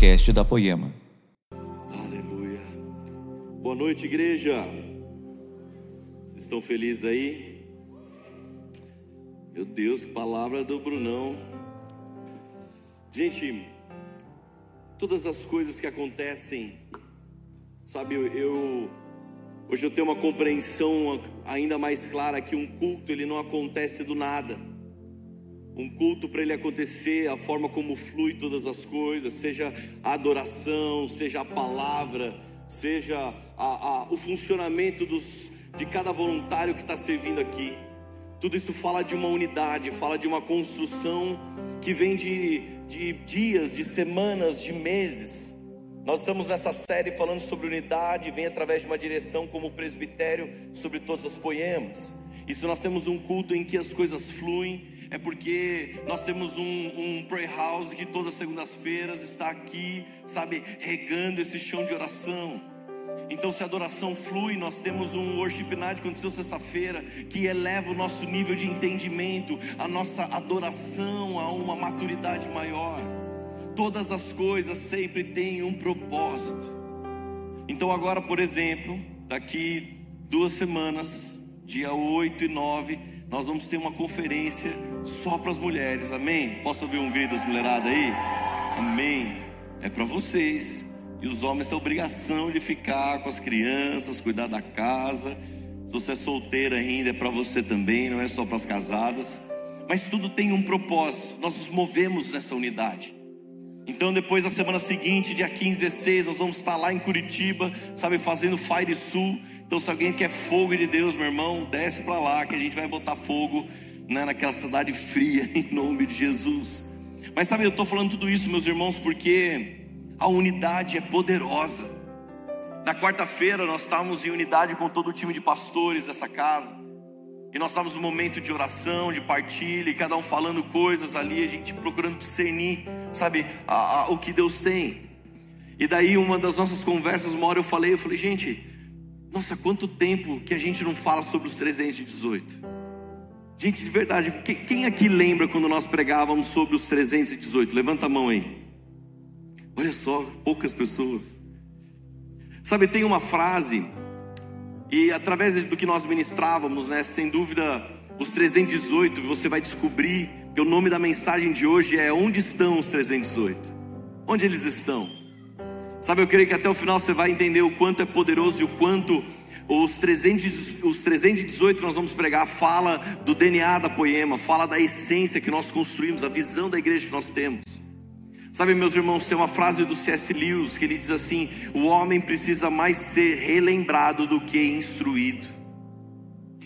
podcast da Poema. Aleluia. Boa noite, igreja. Vocês estão felizes aí? Meu Deus, que palavra do Brunão. Gente, todas as coisas que acontecem, sabe, eu, eu hoje eu tenho uma compreensão ainda mais clara que um culto ele não acontece do nada. Um culto para ele acontecer, a forma como flui todas as coisas, seja a adoração, seja a palavra, seja a, a, o funcionamento dos, de cada voluntário que está servindo aqui. Tudo isso fala de uma unidade, fala de uma construção que vem de, de dias, de semanas, de meses. Nós estamos nessa série falando sobre unidade, vem através de uma direção como presbitério sobre todas as poemas. Isso nós temos um culto em que as coisas fluem, é porque nós temos um, um prayer house que todas as segundas-feiras está aqui, sabe, regando esse chão de oração. Então, se a adoração flui, nós temos um worship night que aconteceu sexta-feira, que eleva o nosso nível de entendimento, a nossa adoração a uma maturidade maior. Todas as coisas sempre têm um propósito. Então, agora, por exemplo, daqui duas semanas, dia 8 e 9, nós vamos ter uma conferência só para as mulheres, amém? Posso ouvir um grito das mulheradas aí? Amém. É para vocês. E os homens têm a obrigação de ficar com as crianças, cuidar da casa. Se você é solteira ainda, é para você também, não é só para as casadas. Mas tudo tem um propósito. Nós nos movemos nessa unidade. Então, depois da semana seguinte, dia 15 e 16, nós vamos estar lá em Curitiba, sabe, fazendo Fire Sul. Então, se alguém quer fogo de Deus, meu irmão, desce para lá que a gente vai botar fogo né, naquela cidade fria, em nome de Jesus. Mas sabe, eu estou falando tudo isso, meus irmãos, porque a unidade é poderosa. Na quarta-feira nós estávamos em unidade com todo o time de pastores dessa casa. E nós estávamos no momento de oração, de partilha, e cada um falando coisas ali, a gente procurando discernir, sabe, a, a, o que Deus tem. E daí, uma das nossas conversas, uma hora eu falei, eu falei, gente, nossa, quanto tempo que a gente não fala sobre os 318? Gente, de verdade, quem aqui lembra quando nós pregávamos sobre os 318? Levanta a mão aí. Olha só, poucas pessoas. Sabe, tem uma frase, e através do que nós ministrávamos, né, sem dúvida, os 318, você vai descobrir que o nome da mensagem de hoje é Onde estão os 318? Onde eles estão? Sabe, eu creio que até o final você vai entender o quanto é poderoso e o quanto os, 300, os 318 nós vamos pregar fala do DNA da poema, fala da essência que nós construímos, a visão da igreja que nós temos. Sabe, meus irmãos, tem uma frase do C.S. Lewis que ele diz assim: o homem precisa mais ser relembrado do que instruído.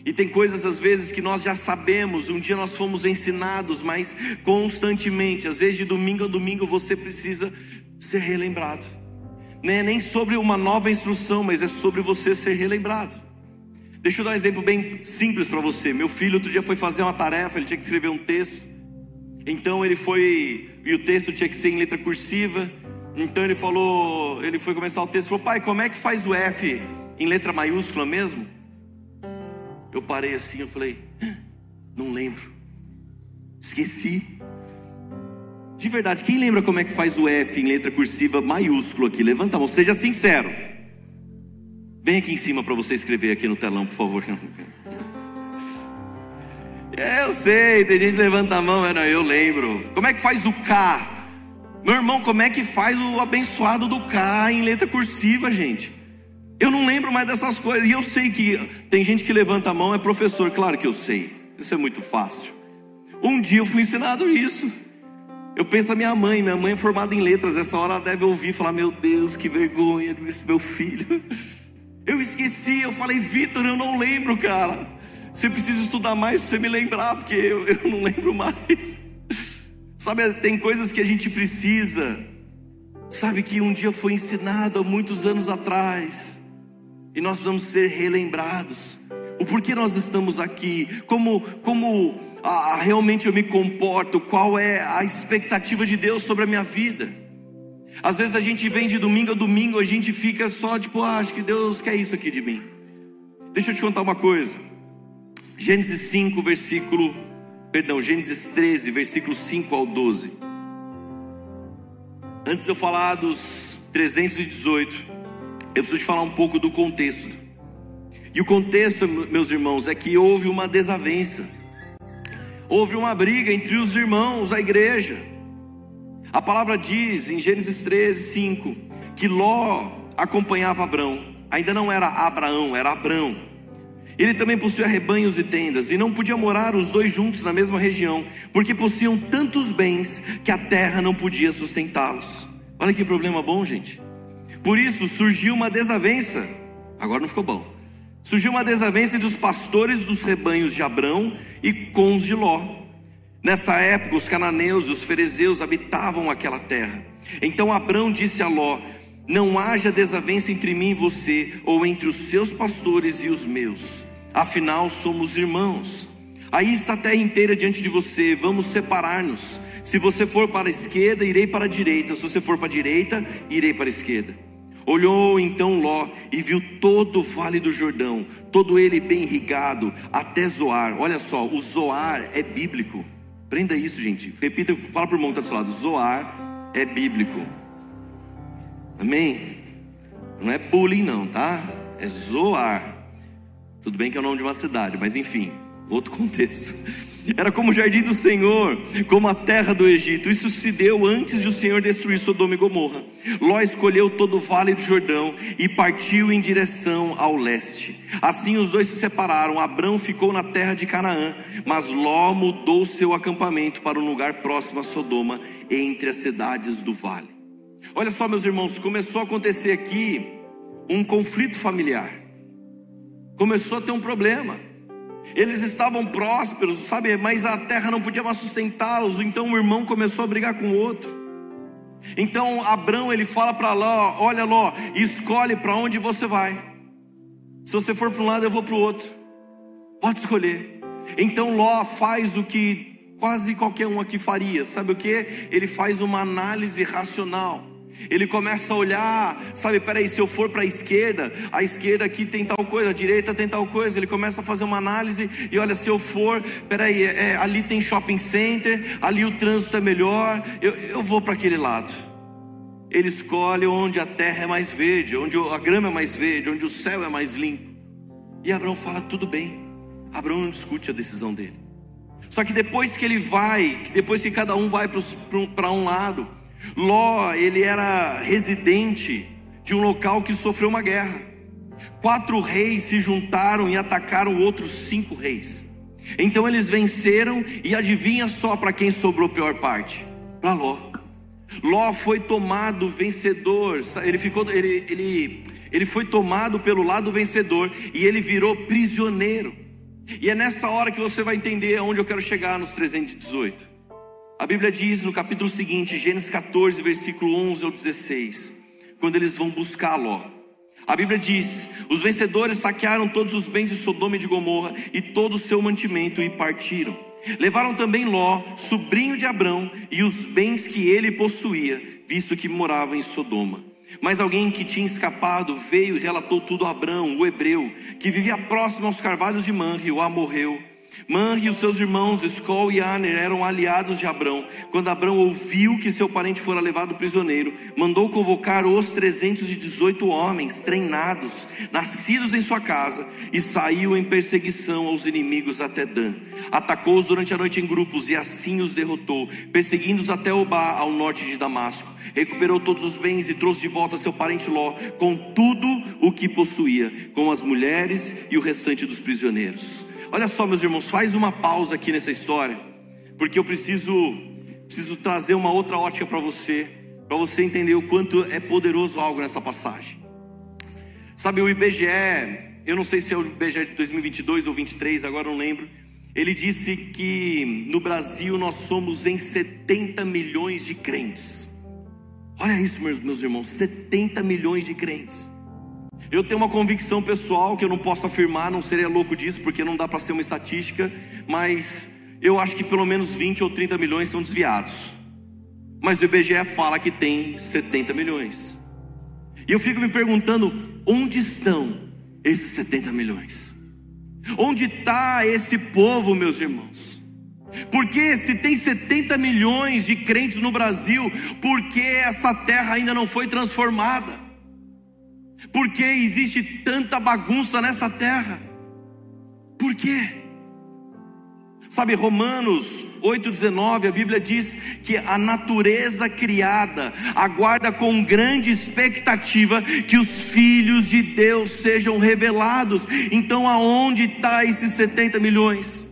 E tem coisas às vezes que nós já sabemos, um dia nós fomos ensinados, mas constantemente, às vezes de domingo a domingo você precisa ser relembrado. Não é nem sobre uma nova instrução, mas é sobre você ser relembrado. Deixa eu dar um exemplo bem simples para você. Meu filho outro dia foi fazer uma tarefa, ele tinha que escrever um texto. Então ele foi, e o texto tinha que ser em letra cursiva. Então ele falou, ele foi começar o texto, falou: "Pai, como é que faz o F em letra maiúscula mesmo?" Eu parei assim, eu falei: "Não lembro. Esqueci." De verdade, quem lembra como é que faz o F em letra cursiva maiúsculo aqui? Levanta a mão, seja sincero. Vem aqui em cima para você escrever aqui no telão, por favor. Eu sei, tem gente que levanta a mão, mas não, eu lembro. Como é que faz o K? Meu irmão, como é que faz o abençoado do K em letra cursiva, gente? Eu não lembro mais dessas coisas. E eu sei que tem gente que levanta a mão, é professor, claro que eu sei. Isso é muito fácil. Um dia eu fui ensinado isso. Eu penso a minha mãe, minha mãe é formada em letras, essa hora ela deve ouvir falar: Meu Deus, que vergonha desse meu filho. Eu esqueci, eu falei, Vitor, eu não lembro, cara. Você precisa estudar mais para você me lembrar, porque eu, eu não lembro mais. Sabe, tem coisas que a gente precisa. Sabe que um dia foi ensinado há muitos anos atrás. E nós vamos ser relembrados. O porquê nós estamos aqui, como, como ah, realmente eu me comporto, qual é a expectativa de Deus sobre a minha vida. Às vezes a gente vem de domingo a domingo, a gente fica só tipo, ah, acho que Deus quer isso aqui de mim. Deixa eu te contar uma coisa. Gênesis 5, versículo, perdão, Gênesis 13, versículo 5 ao 12. Antes de eu falar dos 318, eu preciso te falar um pouco do contexto. E o contexto, meus irmãos, é que houve uma desavença, houve uma briga entre os irmãos da igreja. A palavra diz em Gênesis 13, 5, que Ló acompanhava Abrão, ainda não era Abraão, era Abrão. Ele também possuía rebanhos e tendas, e não podia morar os dois juntos na mesma região, porque possuíam tantos bens que a terra não podia sustentá-los. Olha que problema bom, gente. Por isso surgiu uma desavença. Agora não ficou bom. Surgiu uma desavença entre os pastores dos rebanhos de Abrão e com os de Ló. Nessa época, os cananeus e os fariseus habitavam aquela terra. Então Abrão disse a Ló: Não haja desavença entre mim e você, ou entre os seus pastores e os meus. Afinal, somos irmãos. Aí está a terra inteira diante de você, vamos separar-nos. Se você for para a esquerda, irei para a direita. Se você for para a direita, irei para a esquerda. Olhou então Ló e viu todo o vale do Jordão, todo ele bem irrigado, até Zoar. Olha só, o Zoar é bíblico. Prenda isso, gente. Repita, fala para o irmão que está do seu lado. Zoar é bíblico. Amém? Não é bullying, não, tá? É Zoar. Tudo bem que é o nome de uma cidade, mas enfim, outro contexto. Era como o jardim do Senhor, como a terra do Egito. Isso se deu antes de o Senhor destruir Sodoma e Gomorra. Ló escolheu todo o vale do Jordão e partiu em direção ao leste. Assim os dois se separaram. Abrão ficou na terra de Canaã, mas Ló mudou seu acampamento para um lugar próximo a Sodoma, entre as cidades do vale. Olha só, meus irmãos, começou a acontecer aqui um conflito familiar. Começou a ter um problema. Eles estavam prósperos, sabe, mas a terra não podia mais sustentá-los, então o irmão começou a brigar com o outro. Então Abraão ele fala para Ló: Olha, Ló, escolhe para onde você vai. Se você for para um lado, eu vou para o outro. Pode escolher. Então Ló faz o que quase qualquer um aqui faria, sabe o que? Ele faz uma análise racional. Ele começa a olhar, sabe, peraí, se eu for para a esquerda, a esquerda aqui tem tal coisa, a direita tem tal coisa. Ele começa a fazer uma análise e olha, se eu for, peraí, é, é ali tem shopping center, ali o trânsito é melhor, eu, eu vou para aquele lado. Ele escolhe onde a terra é mais verde, onde a grama é mais verde, onde o céu é mais limpo. E Abraão fala: tudo bem. Abraão não discute a decisão dele. Só que depois que ele vai, depois que cada um vai para um lado, Ló, ele era residente de um local que sofreu uma guerra. Quatro reis se juntaram e atacaram outros cinco reis. Então eles venceram e adivinha só para quem sobrou a pior parte? Para Ló. Ló foi tomado vencedor, ele ficou ele, ele, ele foi tomado pelo lado vencedor e ele virou prisioneiro. E é nessa hora que você vai entender aonde eu quero chegar nos 318. A Bíblia diz no capítulo seguinte, Gênesis 14, versículo 11 ao 16, quando eles vão buscar Ló. A Bíblia diz: Os vencedores saquearam todos os bens de Sodoma e de Gomorra e todo o seu mantimento e partiram. Levaram também Ló, sobrinho de Abrão, e os bens que ele possuía, visto que morava em Sodoma. Mas alguém que tinha escapado veio e relatou tudo a Abrão, o hebreu, que vivia próximo aos carvalhos de Manre, o amorreu Manre e os seus irmãos, Escol e Aner, eram aliados de Abrão. Quando Abrão ouviu que seu parente fora levado prisioneiro, mandou convocar os 318 homens treinados, nascidos em sua casa, e saiu em perseguição aos inimigos até Dan. Atacou-os durante a noite em grupos e assim os derrotou, perseguindo-os até Obá, ao norte de Damasco. Recuperou todos os bens e trouxe de volta seu parente Ló, com tudo o que possuía, com as mulheres e o restante dos prisioneiros. Olha só, meus irmãos, faz uma pausa aqui nessa história, porque eu preciso preciso trazer uma outra ótica para você, para você entender o quanto é poderoso algo nessa passagem. Sabe, o IBGE, eu não sei se é o IBGE de 2022 ou 23, agora não lembro. Ele disse que no Brasil nós somos em 70 milhões de crentes. Olha isso, meus, meus irmãos, 70 milhões de crentes. Eu tenho uma convicção pessoal que eu não posso afirmar, não seria louco disso, porque não dá para ser uma estatística, mas eu acho que pelo menos 20 ou 30 milhões são desviados. Mas o IBGE fala que tem 70 milhões. E eu fico me perguntando: onde estão esses 70 milhões? Onde está esse povo, meus irmãos? Porque se tem 70 milhões de crentes no Brasil, por que essa terra ainda não foi transformada? Por que existe tanta bagunça nessa terra? Por quê? Sabe, Romanos 8,19, a Bíblia diz que a natureza criada aguarda com grande expectativa que os filhos de Deus sejam revelados. Então, aonde está esses 70 milhões?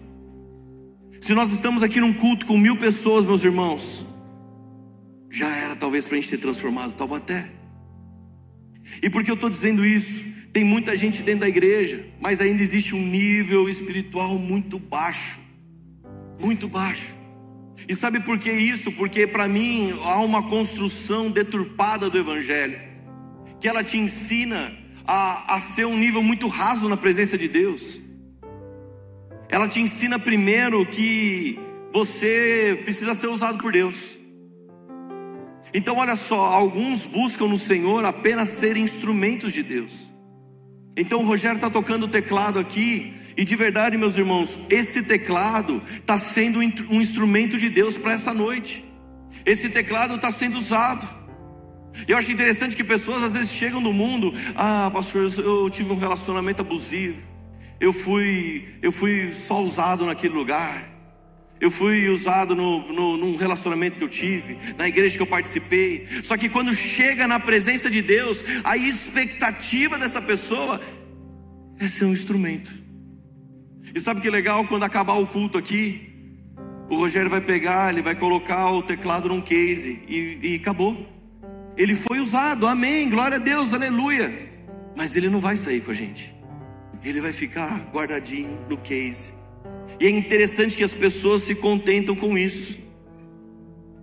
Se nós estamos aqui num culto com mil pessoas, meus irmãos, já era talvez para a gente ter transformado Taubaté. E por que eu estou dizendo isso? Tem muita gente dentro da igreja, mas ainda existe um nível espiritual muito baixo muito baixo. E sabe por que isso? Porque para mim há uma construção deturpada do Evangelho, que ela te ensina a, a ser um nível muito raso na presença de Deus. Ela te ensina primeiro que você precisa ser usado por Deus. Então, olha só, alguns buscam no Senhor apenas ser instrumentos de Deus. Então, o Rogério está tocando o teclado aqui, e de verdade, meus irmãos, esse teclado está sendo um instrumento de Deus para essa noite. Esse teclado está sendo usado. Eu acho interessante que pessoas às vezes chegam no mundo, ah, pastor, eu tive um relacionamento abusivo. Eu fui, eu fui só usado naquele lugar. Eu fui usado no, no, num relacionamento que eu tive, na igreja que eu participei. Só que quando chega na presença de Deus, a expectativa dessa pessoa é ser um instrumento. E sabe que legal quando acabar o culto aqui? O Rogério vai pegar, ele vai colocar o teclado num case e, e acabou. Ele foi usado, amém, glória a Deus, aleluia. Mas ele não vai sair com a gente, ele vai ficar guardadinho no case. E é interessante que as pessoas se contentam com isso.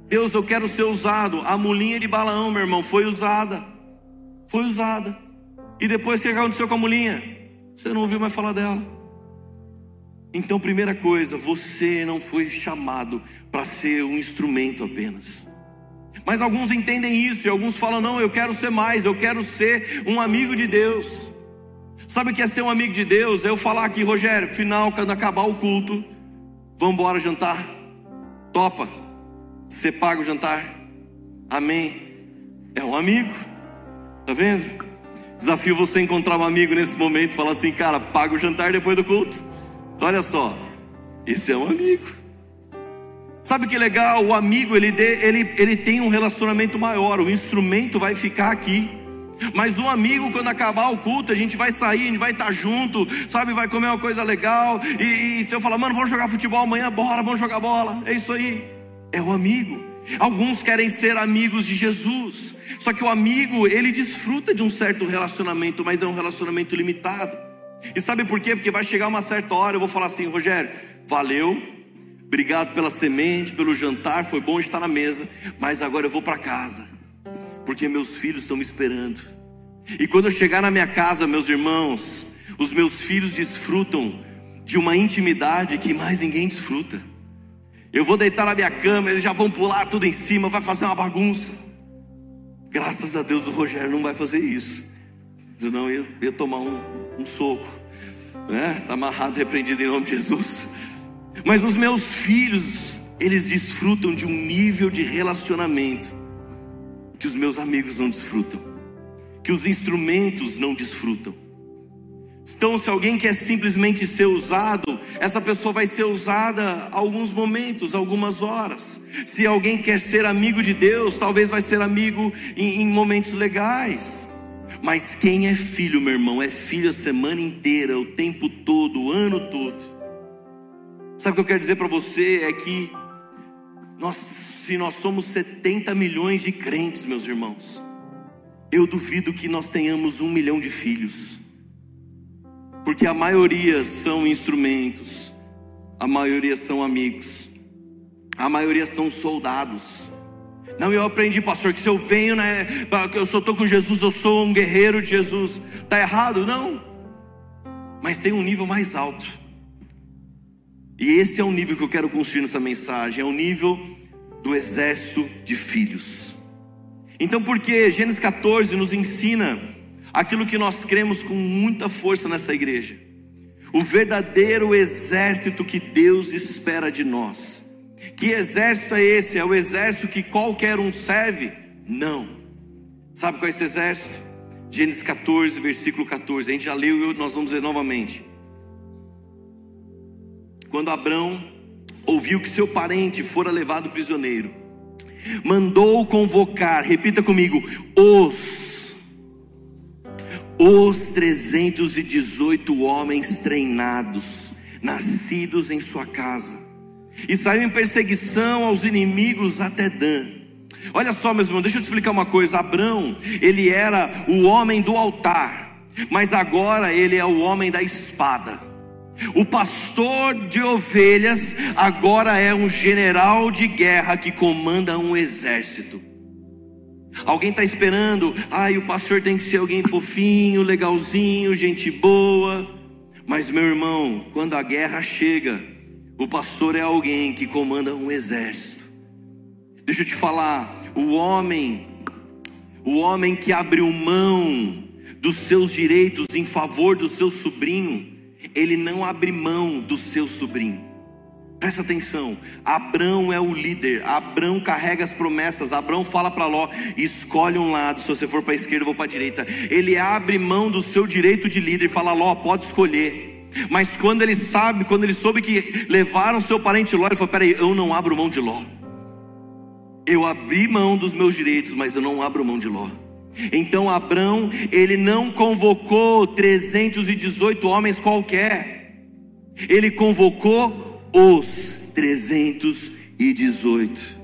Deus, eu quero ser usado. A mulinha de Balaão, meu irmão, foi usada. Foi usada. E depois o que aconteceu com a mulinha? Você não ouviu mais falar dela. Então, primeira coisa, você não foi chamado para ser um instrumento apenas. Mas alguns entendem isso e alguns falam: não, eu quero ser mais, eu quero ser um amigo de Deus. Sabe o que é ser um amigo de Deus? É eu falar aqui, Rogério, final, quando acabar o culto, vamos embora jantar. Topa, você paga o jantar. Amém. É um amigo, tá vendo? Desafio você encontrar um amigo nesse momento, falar assim, cara, paga o jantar depois do culto. Olha só, esse é um amigo. Sabe que legal? O amigo ele, ele, ele tem um relacionamento maior. O instrumento vai ficar aqui. Mas o amigo, quando acabar o culto, a gente vai sair, a gente vai estar junto, sabe? Vai comer uma coisa legal. E, e se eu falar, mano, vamos jogar futebol amanhã, bora, vamos jogar bola. É isso aí. É o amigo. Alguns querem ser amigos de Jesus. Só que o amigo, ele desfruta de um certo relacionamento, mas é um relacionamento limitado. E sabe por quê? Porque vai chegar uma certa hora, eu vou falar assim, Rogério, valeu, obrigado pela semente, pelo jantar, foi bom estar na mesa, mas agora eu vou para casa, porque meus filhos estão me esperando. E quando eu chegar na minha casa, meus irmãos, os meus filhos desfrutam de uma intimidade que mais ninguém desfruta. Eu vou deitar na minha cama, eles já vão pular tudo em cima, vai fazer uma bagunça. Graças a Deus o Rogério não vai fazer isso. Senão eu ia tomar um, um soco. Né? Está amarrado, repreendido em nome de Jesus. Mas os meus filhos, eles desfrutam de um nível de relacionamento que os meus amigos não desfrutam, que os instrumentos não desfrutam. Então, se alguém quer simplesmente ser usado, essa pessoa vai ser usada alguns momentos, algumas horas. Se alguém quer ser amigo de Deus, talvez vai ser amigo em, em momentos legais. Mas quem é filho, meu irmão, é filho a semana inteira, o tempo todo, o ano todo. Sabe o que eu quero dizer para você? É que nós, se nós somos 70 milhões de crentes, meus irmãos, eu duvido que nós tenhamos um milhão de filhos, porque a maioria são instrumentos, a maioria são amigos, a maioria são soldados. Não, eu aprendi, pastor, que se eu venho, né, eu só estou com Jesus, eu sou um guerreiro de Jesus. Está errado? Não. Mas tem um nível mais alto. E esse é o nível que eu quero construir nessa mensagem, é o nível do exército de filhos. Então, porque Gênesis 14 nos ensina aquilo que nós cremos com muita força nessa igreja. o verdadeiro exército que Deus espera de nós. Que exército é esse? É o exército que qualquer um serve? Não. Sabe qual é esse exército? Gênesis 14, versículo 14. A gente já leu e nós vamos ler novamente. Quando Abraão ouviu que seu parente fora levado prisioneiro, mandou convocar, repita comigo, os os 318 homens treinados, nascidos em sua casa, e saiu em perseguição aos inimigos até Dan. Olha só, meus irmãos, deixa eu te explicar uma coisa. Abrão, ele era o homem do altar, mas agora ele é o homem da espada. O pastor de ovelhas agora é um general de guerra que comanda um exército. Alguém está esperando, ai, o pastor tem que ser alguém fofinho, legalzinho, gente boa. Mas, meu irmão, quando a guerra chega, o pastor é alguém que comanda um exército. Deixa eu te falar, o homem, o homem que abriu mão dos seus direitos em favor do seu sobrinho, ele não abre mão do seu sobrinho. Presta atenção, Abrão é o líder, Abrão carrega as promessas, Abrão fala para Ló: escolhe um lado, se você for para a esquerda, eu vou para a direita. Ele abre mão do seu direito de líder e fala: Ló, pode escolher. Mas quando ele sabe, quando ele soube que levaram seu parente Ló, ele falou: peraí, eu não abro mão de Ló. Eu abri mão dos meus direitos, mas eu não abro mão de Ló. Então Abrão, ele não convocou 318 homens qualquer, ele convocou os 318.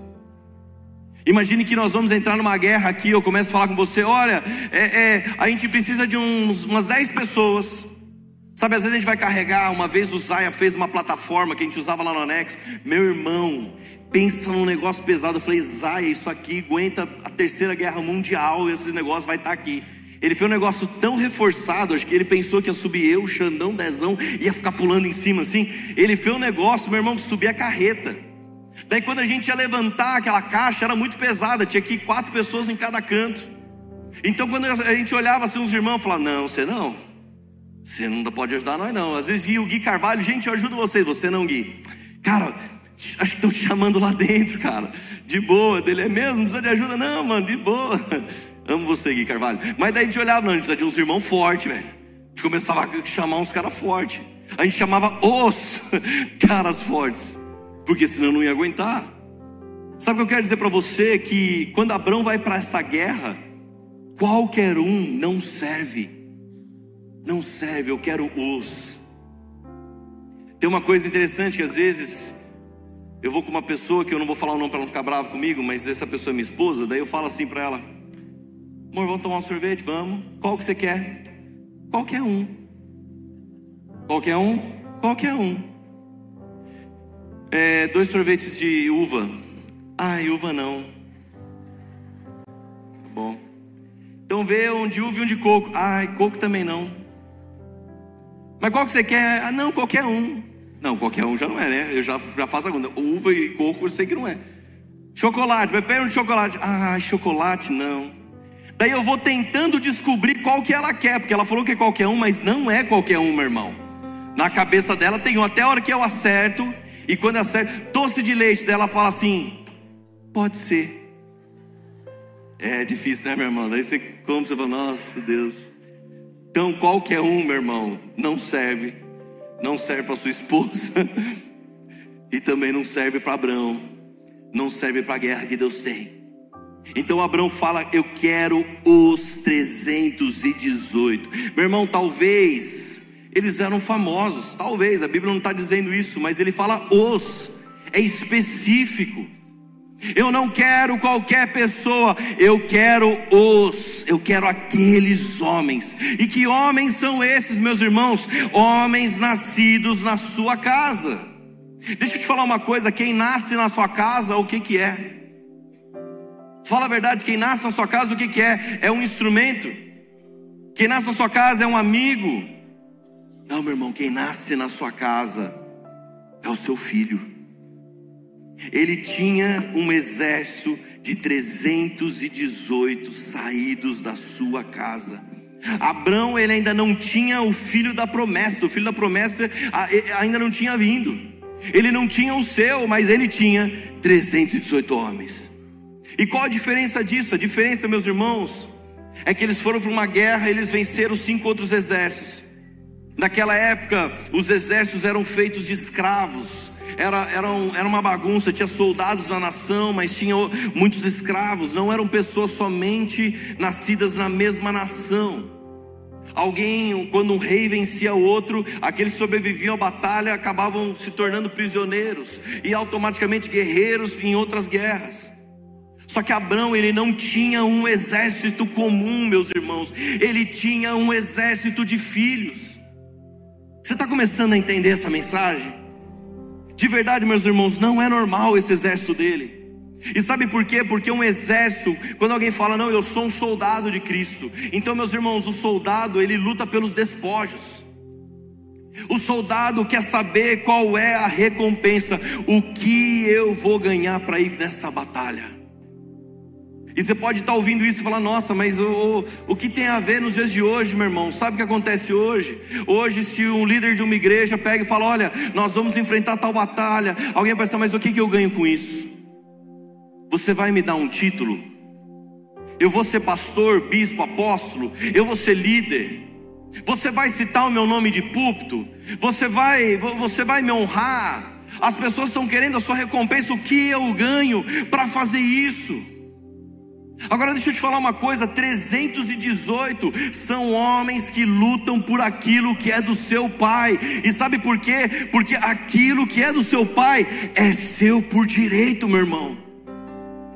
Imagine que nós vamos entrar numa guerra aqui. Eu começo a falar com você: olha, é, é, a gente precisa de uns, umas 10 pessoas. Sabe, às vezes a gente vai carregar. Uma vez o Zaya fez uma plataforma que a gente usava lá no Anexo. Meu irmão, pensa num negócio pesado. Eu falei: Zaya, isso aqui aguenta a terceira guerra mundial. Esse negócio vai estar aqui. Ele fez um negócio tão reforçado, acho que ele pensou que ia subir eu, Xandão, Dezão, ia ficar pulando em cima assim. Ele fez um negócio, meu irmão, subir a carreta. Daí quando a gente ia levantar aquela caixa, era muito pesada, tinha ir quatro pessoas em cada canto. Então quando a gente olhava assim, os irmãos falavam, não, você não. Você não pode ajudar nós não. Às vezes via o Gui Carvalho, gente, eu ajudo vocês, você não, Gui. Cara, acho que estão te chamando lá dentro, cara. De boa, dele é mesmo, não precisa de ajuda, não, mano, de boa. Amo você, Gui Carvalho. Mas daí a gente olhava, não, a gente precisa de uns irmãos fortes, velho. A gente começava a chamar uns caras fortes. A gente chamava os caras fortes. Porque senão não ia aguentar. Sabe o que eu quero dizer para você? Que quando Abraão vai para essa guerra, qualquer um não serve. Não serve, eu quero os. Tem uma coisa interessante que às vezes eu vou com uma pessoa que eu não vou falar o nome para não ficar bravo comigo, mas essa pessoa é minha esposa, daí eu falo assim para ela: Amor, vamos tomar um sorvete? Vamos. Qual que você quer? Qualquer um. Qualquer um? Qualquer um. É, dois sorvetes de uva. Ai, uva não. Tá bom. Então vê um de uva e um de coco. Ai, coco também não. Mas qual que você quer? Ah, não, qualquer um. Não, qualquer um já não é, né? Eu já, já faço a. Uva e coco eu sei que não é. Chocolate, vai pegar um chocolate. Ah, chocolate não. Daí eu vou tentando descobrir qual que ela quer, porque ela falou que é qualquer um, mas não é qualquer um, meu irmão. Na cabeça dela tem um, até a hora que eu acerto, e quando eu acerto, doce de leite dela fala assim: pode ser. É difícil, né, meu irmão? Daí você come, você fala, nossa Deus. Então, qualquer um, meu irmão, não serve. Não serve para sua esposa. e também não serve para Abraão. Não serve para a guerra que Deus tem. Então Abraão fala: Eu quero os 318. Meu irmão, talvez eles eram famosos, talvez, a Bíblia não está dizendo isso, mas ele fala os, é específico. Eu não quero qualquer pessoa, eu quero os, eu quero aqueles homens. E que homens são esses, meus irmãos? Homens nascidos na sua casa. Deixa eu te falar uma coisa: quem nasce na sua casa, o que, que é? Fala a verdade, quem nasce na sua casa, o que, que é? É um instrumento. Quem nasce na sua casa é um amigo. Não, meu irmão, quem nasce na sua casa é o seu filho. Ele tinha um exército de 318 saídos da sua casa. Abraão ele ainda não tinha o filho da promessa, o filho da promessa ainda não tinha vindo. Ele não tinha o seu, mas ele tinha 318 homens. E qual a diferença disso? A diferença, meus irmãos, é que eles foram para uma guerra, eles venceram cinco outros exércitos. Naquela época, os exércitos eram feitos de escravos, era, era, um, era uma bagunça, tinha soldados na nação, mas tinha muitos escravos, não eram pessoas somente nascidas na mesma nação. Alguém, quando um rei vencia outro, aqueles que sobreviviam à batalha acabavam se tornando prisioneiros e automaticamente guerreiros em outras guerras. Só que Abraão, ele não tinha um exército comum, meus irmãos, ele tinha um exército de filhos. Você está começando a entender essa mensagem? De verdade, meus irmãos, não é normal esse exército dele. E sabe por quê? Porque um exército, quando alguém fala, não, eu sou um soldado de Cristo. Então, meus irmãos, o soldado, ele luta pelos despojos. O soldado quer saber qual é a recompensa, o que eu vou ganhar para ir nessa batalha. E você pode estar ouvindo isso e falar: nossa, mas o, o, o que tem a ver nos dias de hoje, meu irmão? Sabe o que acontece hoje? Hoje, se um líder de uma igreja pega e fala: olha, nós vamos enfrentar tal batalha, alguém vai pensar: mas o que, que eu ganho com isso? Você vai me dar um título? Eu vou ser pastor, bispo, apóstolo? Eu vou ser líder? Você vai citar o meu nome de púlpito? Você vai, você vai me honrar? As pessoas estão querendo a sua recompensa, o que eu ganho para fazer isso? Agora deixa eu te falar uma coisa: 318 são homens que lutam por aquilo que é do seu pai. E sabe por quê? Porque aquilo que é do seu pai é seu por direito, meu irmão.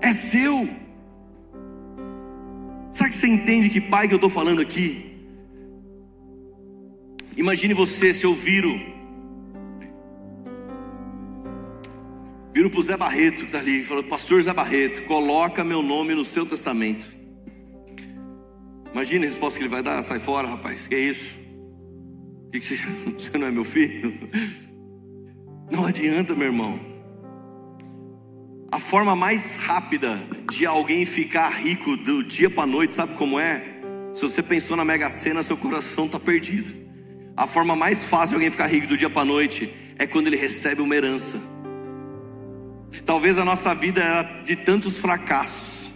É seu. Sabe que você entende que pai que eu estou falando aqui? Imagine você se eu viro Viro para o Zé Barreto que está ali, falou, pastor Zé Barreto, coloca meu nome no seu testamento. Imagina a resposta que ele vai dar, sai fora, rapaz, que é isso? Que que você, você não é meu filho? Não adianta, meu irmão. A forma mais rápida de alguém ficar rico do dia para noite, sabe como é? Se você pensou na Mega Sena, seu coração está perdido. A forma mais fácil de alguém ficar rico do dia para noite é quando ele recebe uma herança. Talvez a nossa vida era de tantos fracassos,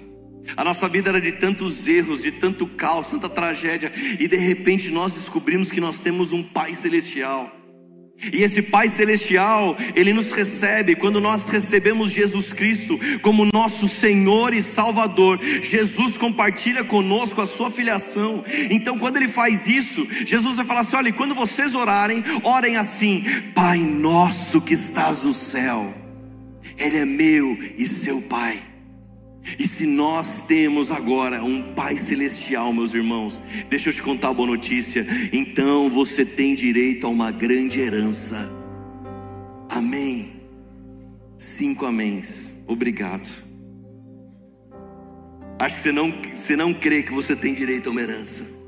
a nossa vida era de tantos erros, de tanto caos, tanta tragédia, e de repente nós descobrimos que nós temos um Pai Celestial. E esse Pai Celestial, Ele nos recebe quando nós recebemos Jesus Cristo como nosso Senhor e Salvador. Jesus compartilha conosco a sua filiação. Então, quando Ele faz isso, Jesus vai falar assim: olha, quando vocês orarem, orem assim: Pai nosso que estás no céu ele é meu e seu Pai. E se nós temos agora um Pai Celestial, meus irmãos, deixa eu te contar a boa notícia. Então você tem direito a uma grande herança. Amém. Cinco améns. Obrigado. Acho que você não, você não crê que você tem direito a uma herança.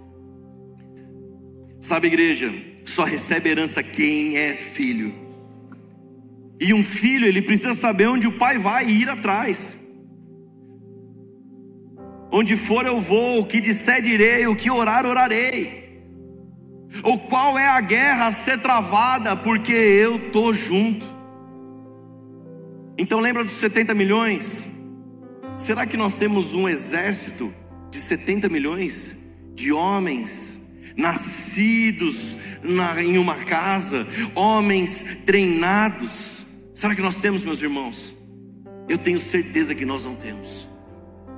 Sabe, igreja, só recebe herança quem é filho. E um filho, ele precisa saber onde o pai vai e ir atrás. Onde for eu vou, o que disser direi, o que orar orarei. Ou qual é a guerra a ser travada, porque eu tô junto. Então lembra dos 70 milhões? Será que nós temos um exército de 70 milhões de homens nascidos na, em uma casa, homens treinados? Será que nós temos, meus irmãos? Eu tenho certeza que nós não temos,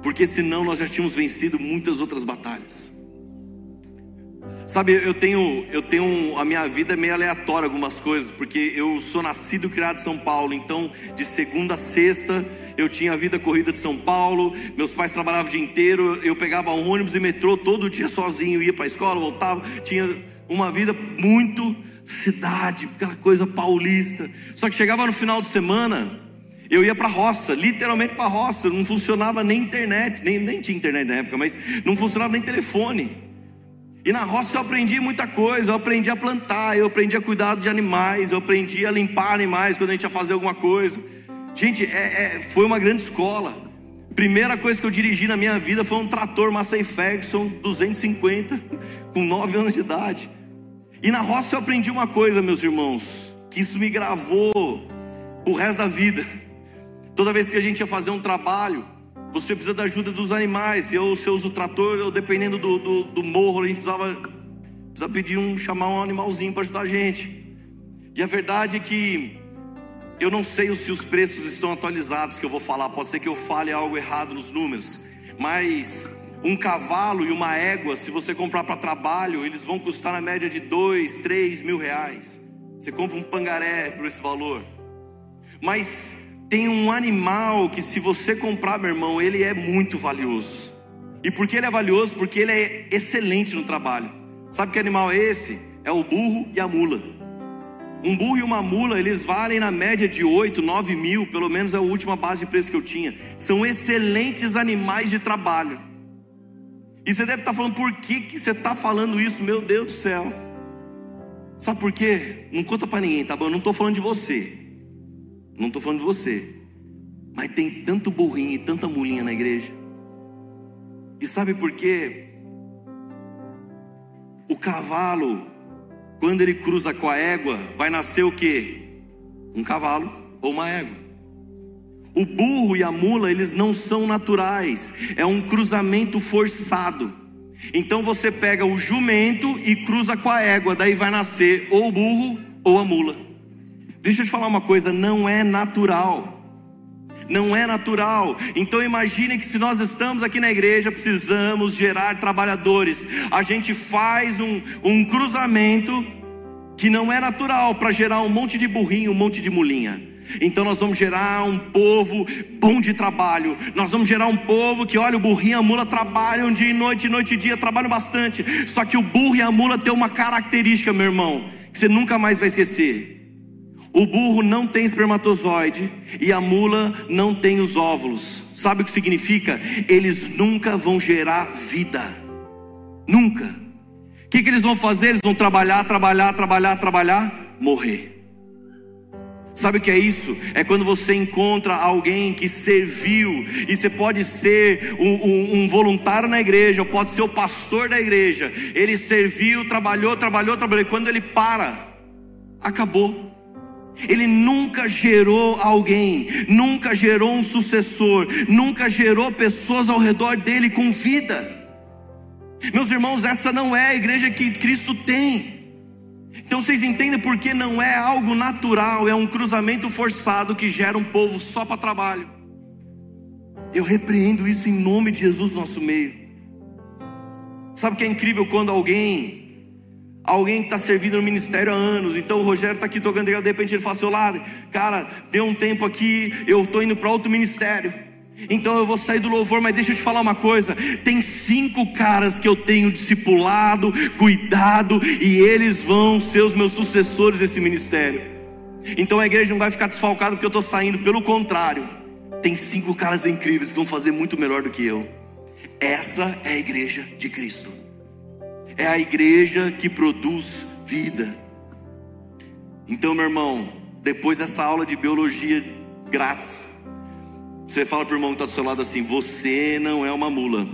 porque senão nós já tínhamos vencido muitas outras batalhas. Sabe, eu tenho, eu tenho a minha vida meio aleatória algumas coisas, porque eu sou nascido e criado em São Paulo, então de segunda a sexta eu tinha a vida corrida de São Paulo, meus pais trabalhavam o dia inteiro, eu pegava ônibus e metrô todo dia sozinho, ia para a escola, voltava, tinha uma vida muito cidade, aquela coisa paulista. Só que chegava no final de semana, eu ia para a roça, literalmente para a roça, não funcionava nem internet, nem, nem tinha internet na época, mas não funcionava nem telefone. E na roça eu aprendi muita coisa, eu aprendi a plantar, eu aprendi a cuidar de animais, eu aprendi a limpar animais quando a gente ia fazer alguma coisa. Gente, é, é, foi uma grande escola. Primeira coisa que eu dirigi na minha vida foi um trator Massey Ferguson 250, com 9 anos de idade. E na roça eu aprendi uma coisa, meus irmãos, que isso me gravou o resto da vida. Toda vez que a gente ia fazer um trabalho, você precisa da ajuda dos animais. Eu, se eu uso o trator, eu, dependendo do, do, do morro, a gente precisava, precisava pedir um, chamar um animalzinho para ajudar a gente. E a verdade é que eu não sei se os preços estão atualizados que eu vou falar, pode ser que eu fale algo errado nos números, mas um cavalo e uma égua, se você comprar para trabalho, eles vão custar na média de dois, três mil reais. Você compra um pangaré por esse valor. Mas tem um animal que, se você comprar, meu irmão, ele é muito valioso. E por que ele é valioso? Porque ele é excelente no trabalho. Sabe que animal é esse? É o burro e a mula. Um burro e uma mula, eles valem na média de 8, 9 mil, pelo menos é a última base de preço que eu tinha. São excelentes animais de trabalho. E você deve estar falando, por que, que você está falando isso? Meu Deus do céu. Sabe por quê? Não conta para ninguém, tá bom? Eu não estou falando de você. Não estou falando de você. Mas tem tanto burrinho e tanta mulinha na igreja. E sabe por quê? O cavalo quando ele cruza com a égua, vai nascer o que? Um cavalo ou uma égua. O burro e a mula, eles não são naturais, é um cruzamento forçado. Então você pega o jumento e cruza com a égua, daí vai nascer ou o burro ou a mula. Deixa eu te falar uma coisa, não é natural não é natural. Então imagine que se nós estamos aqui na igreja, precisamos gerar trabalhadores. A gente faz um, um cruzamento que não é natural para gerar um monte de burrinho, um monte de mulinha. Então nós vamos gerar um povo bom de trabalho. Nós vamos gerar um povo que, olha, o burrinho e a mula trabalham dia e noite, noite e dia, trabalham bastante. Só que o burro e a mula têm uma característica, meu irmão, que você nunca mais vai esquecer. O burro não tem espermatozoide e a mula não tem os óvulos. Sabe o que significa? Eles nunca vão gerar vida. Nunca. O que, que eles vão fazer? Eles vão trabalhar, trabalhar, trabalhar, trabalhar, morrer. Sabe o que é isso? É quando você encontra alguém que serviu, e você pode ser um, um, um, voluntário na igreja, ou pode ser o pastor da igreja. Ele serviu, trabalhou, trabalhou, trabalhou, e quando ele para, acabou. Ele nunca gerou alguém, nunca gerou um sucessor, nunca gerou pessoas ao redor dele com vida. Meus irmãos, essa não é a igreja que Cristo tem. Então vocês entendem por que não é algo natural, é um cruzamento forçado que gera um povo só para trabalho. Eu repreendo isso em nome de Jesus no nosso meio. Sabe o que é incrível quando alguém alguém que está servindo no ministério há anos. Então o Rogério está aqui tocando, de repente ele fala assim: Olá, cara, deu um tempo aqui, eu estou indo para outro ministério. Então eu vou sair do louvor, mas deixa eu te falar uma coisa: tem cinco caras que eu tenho discipulado, cuidado, e eles vão ser os meus sucessores desse ministério. Então a igreja não vai ficar desfalcada porque eu estou saindo, pelo contrário, tem cinco caras incríveis que vão fazer muito melhor do que eu. Essa é a igreja de Cristo é a igreja que produz vida. Então, meu irmão, depois dessa aula de biologia grátis, você fala para o irmão que está do seu lado assim: Você não é uma mula.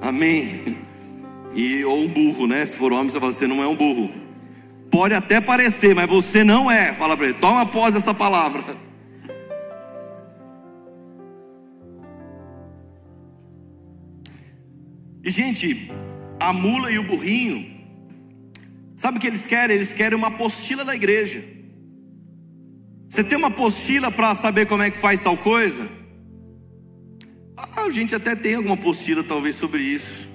Amém. E, ou um burro, né? Se for homem, você fala: Você não é um burro. Pode até parecer, mas você não é. Fala para ele: Toma após essa palavra. E gente, a mula e o burrinho, sabe o que eles querem? Eles querem uma apostila da igreja. Você tem uma apostila para saber como é que faz tal coisa? Ah, a gente até tem alguma apostila talvez sobre isso.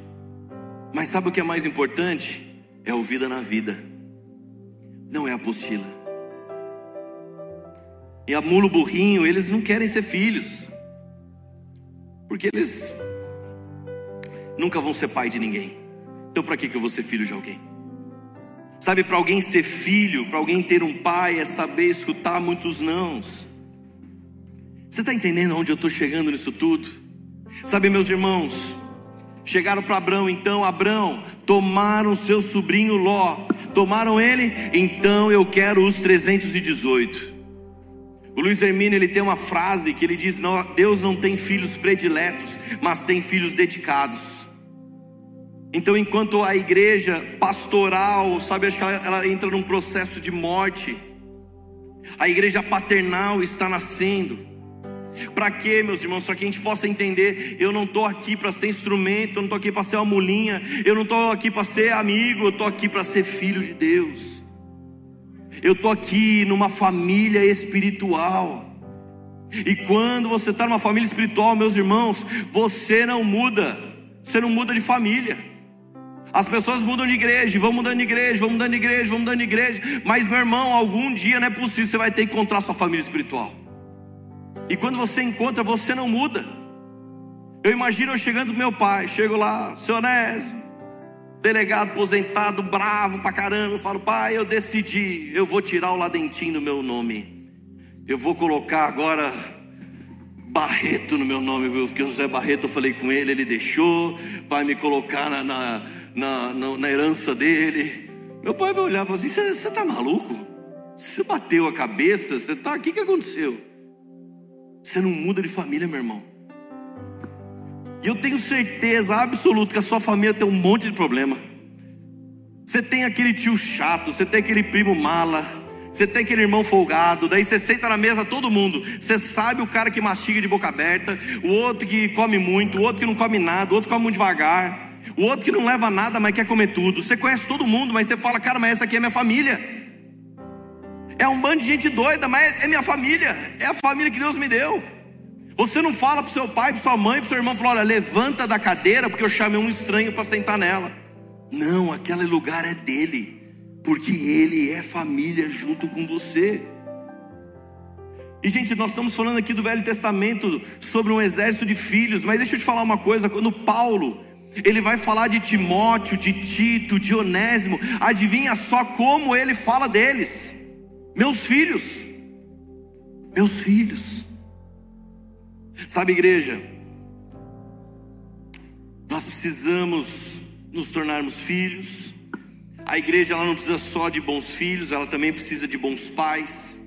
Mas sabe o que é mais importante? É o vida na vida. Não é a apostila. E a mula e o burrinho, eles não querem ser filhos. Porque eles nunca vão ser pai de ninguém. Então, para que eu vou ser filho de alguém? Sabe, para alguém ser filho, para alguém ter um pai, é saber escutar muitos nãos. Você está entendendo onde eu estou chegando nisso tudo? Sabe, meus irmãos, chegaram para Abraão, então, Abraão, tomaram seu sobrinho Ló, tomaram ele, então eu quero os 318. O Luiz Hermínio ele tem uma frase que ele diz: Deus não tem filhos prediletos, mas tem filhos dedicados. Então, enquanto a igreja pastoral, sabe, acho que ela, ela entra num processo de morte, a igreja paternal está nascendo. Para quê, meus irmãos? Para que a gente possa entender, eu não estou aqui para ser instrumento, eu não estou aqui para ser uma mulinha, eu não estou aqui para ser amigo, eu estou aqui para ser filho de Deus. Eu estou aqui numa família espiritual. E quando você está numa família espiritual, meus irmãos, você não muda, você não muda de família. As pessoas mudam de igreja, vão mudando de igreja, vão mudando de igreja, vão mudando de igreja. Mas, meu irmão, algum dia não é possível, você vai ter que encontrar sua família espiritual. E quando você encontra, você não muda. Eu imagino eu chegando do meu pai, chego lá, seu Onésio, delegado aposentado, bravo pra caramba. Eu falo, pai, eu decidi, eu vou tirar o ladentinho do meu nome. Eu vou colocar agora Barreto no meu nome, porque o José Barreto eu falei com ele, ele deixou, vai me colocar na, na, na, na, na herança dele. Meu pai vai olhar e falar assim: você está maluco? Você bateu a cabeça? Você está. O que, que aconteceu? Você não muda de família, meu irmão. E eu tenho certeza absoluta que a sua família tem um monte de problema. Você tem aquele tio chato, você tem aquele primo mala, você tem aquele irmão folgado, daí você senta na mesa todo mundo. Você sabe o cara que mastiga de boca aberta, o outro que come muito, o outro que não come nada, o outro que come muito devagar, o outro que não leva nada, mas quer comer tudo. Você conhece todo mundo, mas você fala, cara, mas essa aqui é minha família. É um bando de gente doida, mas é minha família, é a família que Deus me deu. Você não fala para seu pai, para sua mãe, para seu irmão, fala, olha, levanta da cadeira, porque eu chamei um estranho para sentar nela. Não, aquele lugar é dele, porque ele é família junto com você. E gente, nós estamos falando aqui do Velho Testamento sobre um exército de filhos, mas deixa eu te falar uma coisa, quando Paulo ele vai falar de Timóteo, de Tito, de Onésimo, adivinha só como ele fala deles. Meus filhos, meus filhos. Sabe, igreja, nós precisamos nos tornarmos filhos. A igreja ela não precisa só de bons filhos, ela também precisa de bons pais.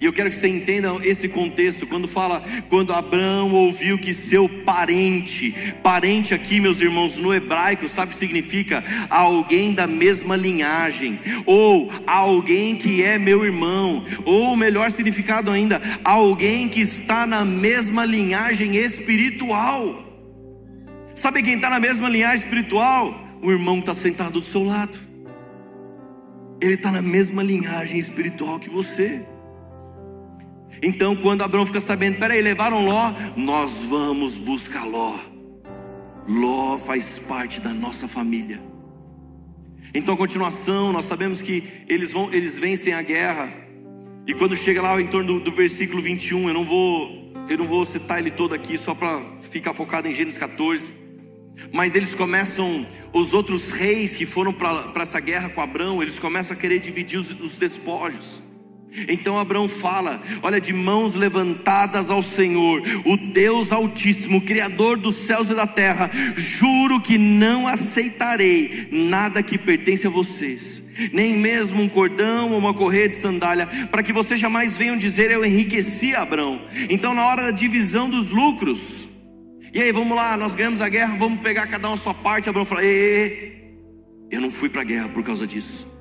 E eu quero que você entenda esse contexto, quando fala, quando Abraão ouviu que seu parente, parente aqui, meus irmãos, no hebraico, sabe significa? Alguém da mesma linhagem, ou alguém que é meu irmão, ou melhor significado ainda, alguém que está na mesma linhagem espiritual. Sabe quem está na mesma linhagem espiritual? O irmão que está sentado do seu lado. Ele está na mesma linhagem espiritual que você. Então, quando Abraão fica sabendo, peraí, levaram Ló, nós vamos buscar Ló. Ló faz parte da nossa família. Então, a continuação, nós sabemos que eles vão, eles vencem a guerra. E quando chega lá em torno do, do versículo 21, eu não vou, eu não vou citar ele todo aqui só para ficar focado em Gênesis 14. Mas eles começam, os outros reis que foram para essa guerra com Abraão, eles começam a querer dividir os, os despojos. Então Abraão fala: Olha, de mãos levantadas ao Senhor, o Deus Altíssimo, Criador dos céus e da terra, juro que não aceitarei nada que pertence a vocês, nem mesmo um cordão ou uma correia de sandália, para que vocês jamais venham dizer: Eu enriqueci Abraão. Então, na hora da divisão dos lucros, e aí, vamos lá, nós ganhamos a guerra, vamos pegar cada um a sua parte. Abraão fala: Ei, ei, ei eu não fui para a guerra por causa disso.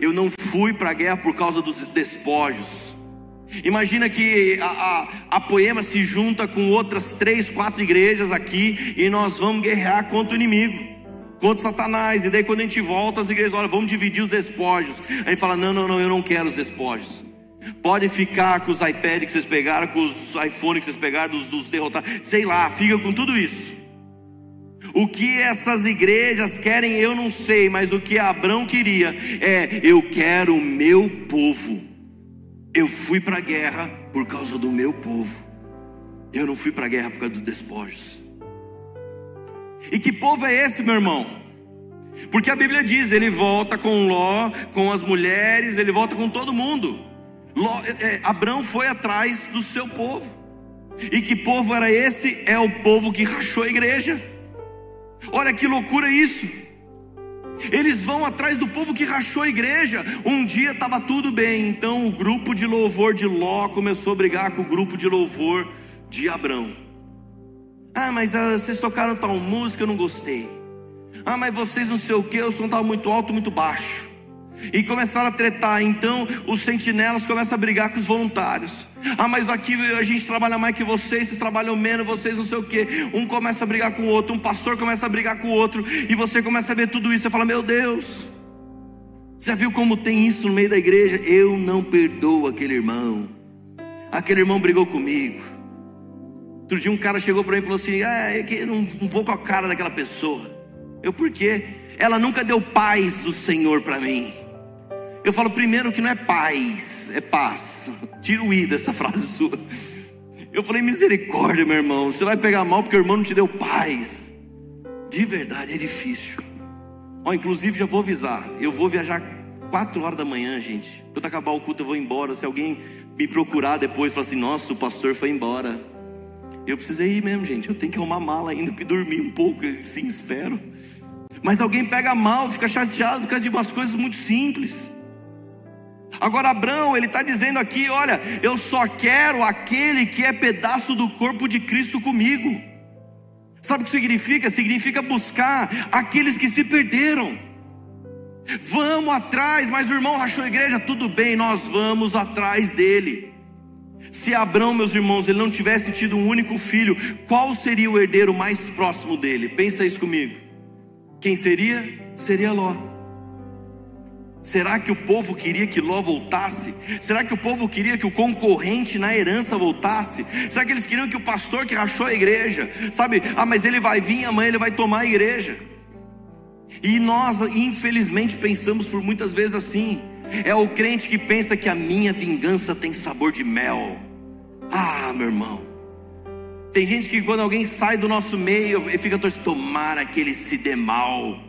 Eu não fui para a guerra por causa dos despojos. Imagina que a, a, a, Poema se junta com outras três, quatro igrejas aqui e nós vamos guerrear contra o inimigo, contra Satanás. E daí quando a gente volta, as igrejas, olha, vamos dividir os despojos. A gente fala: não, não, não, eu não quero os despojos. Pode ficar com os iPads que vocês pegaram, com os iPhones que vocês pegaram, dos, dos derrotados, sei lá, fica com tudo isso. O que essas igrejas querem, eu não sei, mas o que Abraão queria é: eu quero o meu povo. Eu fui para a guerra por causa do meu povo. Eu não fui para a guerra por causa dos despojos. E que povo é esse, meu irmão? Porque a Bíblia diz: ele volta com Ló, com as mulheres, ele volta com todo mundo. Ló, é, é Abraão foi atrás do seu povo. E que povo era esse? É o povo que rachou a igreja. Olha que loucura isso. Eles vão atrás do povo que rachou a igreja. Um dia estava tudo bem, então o grupo de louvor de Ló começou a brigar com o grupo de louvor de Abrão. Ah, mas ah, vocês tocaram tal música, eu não gostei. Ah, mas vocês não sei o que, o som estava muito alto, muito baixo. E começaram a tretar. Então os sentinelas começam a brigar com os voluntários. Ah, mas aqui a gente trabalha mais que vocês, vocês trabalham menos, vocês não sei o que. Um começa a brigar com o outro, um pastor começa a brigar com o outro. E você começa a ver tudo isso. Você fala: Meu Deus, você já viu como tem isso no meio da igreja? Eu não perdoo aquele irmão. Aquele irmão brigou comigo. Outro dia um cara chegou para mim e falou assim: Ah, é eu não vou com a cara daquela pessoa. Eu, por quê? Ela nunca deu paz do Senhor para mim. Eu falo primeiro que não é paz, é paz. Tira o i dessa frase sua. Eu falei, misericórdia, meu irmão. Você vai pegar mal porque o irmão não te deu paz. De verdade, é difícil. Ó, inclusive, já vou avisar. Eu vou viajar quatro horas da manhã, gente. Quando acabar o culto, eu vou embora. Se alguém me procurar depois, falar assim: Nossa, o pastor foi embora. Eu precisei ir mesmo, gente. Eu tenho que arrumar mala ainda para dormir um pouco. Sim, espero. Mas alguém pega mal, fica chateado por causa de umas coisas muito simples. Agora Abraão, ele está dizendo aqui: olha, eu só quero aquele que é pedaço do corpo de Cristo comigo. Sabe o que significa? Significa buscar aqueles que se perderam. Vamos atrás, mas o irmão rachou a igreja, tudo bem, nós vamos atrás dele. Se Abraão, meus irmãos, ele não tivesse tido um único filho, qual seria o herdeiro mais próximo dele? Pensa isso comigo. Quem seria? Seria Ló. Será que o povo queria que Ló voltasse? Será que o povo queria que o concorrente na herança voltasse? Será que eles queriam que o pastor que rachou a igreja, sabe? Ah, mas ele vai vir, amanhã ele vai tomar a igreja. E nós, infelizmente, pensamos por muitas vezes assim. É o crente que pensa que a minha vingança tem sabor de mel. Ah, meu irmão. Tem gente que quando alguém sai do nosso meio, fica torcendo, tomara que ele se dê mal.